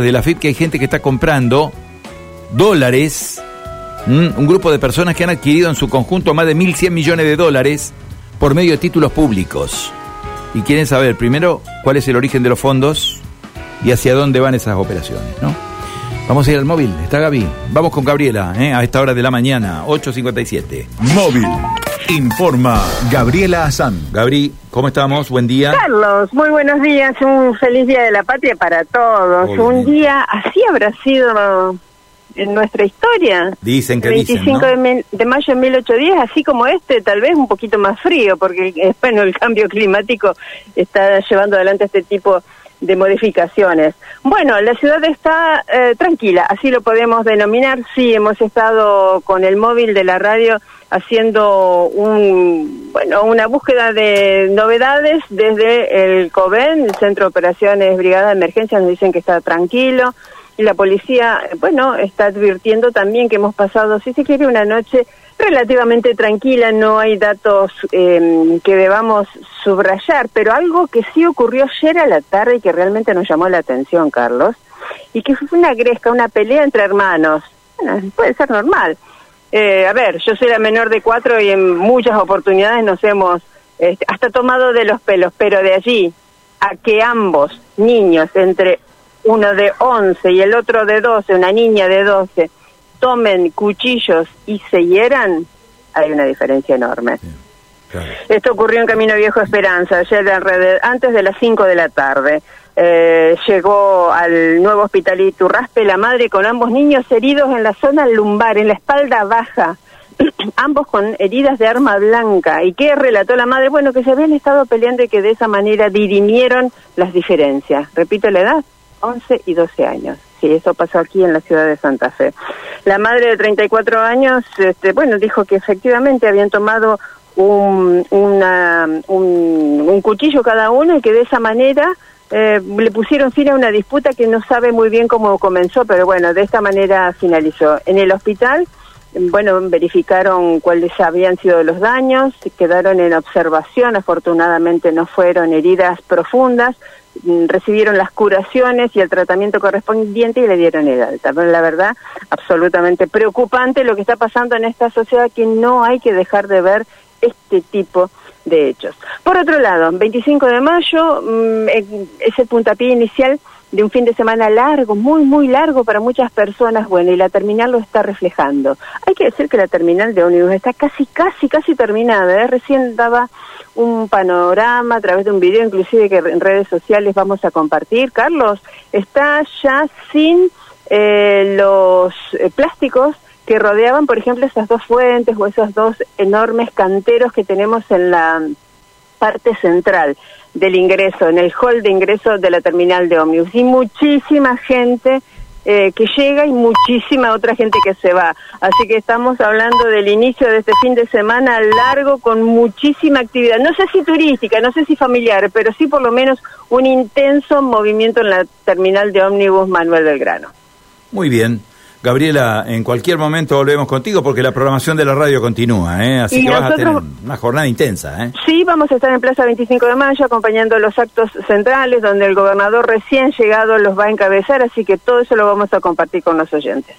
de la FIP que hay gente que está comprando dólares, un grupo de personas que han adquirido en su conjunto más de 1.100 millones de dólares por medio de títulos públicos. Y quieren saber primero cuál es el origen de los fondos y hacia dónde van esas operaciones, ¿no? Vamos a ir al móvil, está Gaby. Vamos con Gabriela, ¿eh? a esta hora de la mañana, 8.57. Móvil. Informa Gabriela Azán. Gabri, ¿cómo estamos? Buen día. Carlos, muy buenos días, un feliz día de la patria para todos. Obviamente. Un día así habrá sido en nuestra historia. Dicen que dicen, 25 ¿no? de, mil- de mayo de 1810, así como este, tal vez un poquito más frío, porque eh, bueno, el cambio climático está llevando adelante este tipo de modificaciones. Bueno, la ciudad está eh, tranquila, así lo podemos denominar. Sí, hemos estado con el móvil de la radio haciendo un, bueno, una búsqueda de novedades desde el COBEN, el Centro de Operaciones Brigada de Emergencia, nos dicen que está tranquilo. Y la policía, bueno, está advirtiendo también que hemos pasado, si se quiere, una noche relativamente tranquila, no hay datos eh, que debamos subrayar, pero algo que sí ocurrió ayer a la tarde y que realmente nos llamó la atención, Carlos, y que fue una gresca, una pelea entre hermanos. Bueno, puede ser normal. Eh, a ver, yo soy la menor de cuatro y en muchas oportunidades nos hemos este, hasta tomado de los pelos, pero de allí a que ambos niños, entre uno de 11 y el otro de 12, una niña de 12, tomen cuchillos y se hieran, hay una diferencia enorme. Claro. Esto ocurrió en Camino Viejo Esperanza, ayer antes de las 5 de la tarde. Eh, llegó al nuevo hospital Iturraspe la madre con ambos niños heridos en la zona lumbar, en la espalda baja, ambos con heridas de arma blanca. ¿Y qué relató la madre? Bueno, que se habían estado peleando y que de esa manera dirimieron las diferencias. Repito la edad, 11 y 12 años. Sí, eso pasó aquí en la ciudad de Santa Fe. La madre de 34 años, este, bueno, dijo que efectivamente habían tomado un, una- un, cuchillo cada uno y que de esa manera eh, le pusieron fin a una disputa que no sabe muy bien cómo comenzó, pero bueno, de esta manera finalizó. En el hospital, bueno, verificaron cuáles habían sido los daños, quedaron en observación, afortunadamente no fueron heridas profundas, recibieron las curaciones y el tratamiento correspondiente y le dieron el alta. Pero la verdad, absolutamente preocupante lo que está pasando en esta sociedad que no hay que dejar de ver este tipo de hechos. Por otro lado, 25 de mayo mm, eh, es el puntapié inicial de un fin de semana largo, muy, muy largo para muchas personas, bueno, y la terminal lo está reflejando. Hay que decir que la terminal de ómnibus está casi, casi, casi terminada, ¿eh? recién daba un panorama a través de un video, inclusive que en redes sociales vamos a compartir. Carlos, está ya sin eh, los eh, plásticos que rodeaban, por ejemplo, esas dos fuentes o esos dos enormes canteros que tenemos en la parte central del ingreso, en el hall de ingreso de la terminal de ómnibus. Y muchísima gente eh, que llega y muchísima otra gente que se va. Así que estamos hablando del inicio de este fin de semana largo con muchísima actividad. No sé si turística, no sé si familiar, pero sí por lo menos un intenso movimiento en la terminal de ómnibus Manuel Belgrano. Muy bien. Gabriela, en cualquier momento volvemos contigo porque la programaón de la radio continúa, ¿eh? así Y que vas a tener una jornada intensa. ¿eh? Sí, vamos a estar en Plaza 25 de Mayo acompañando los actos centrales donde el gobernador recién llegado los va a encabezar, así que todo eso lo vamos a compartir con los oyentes.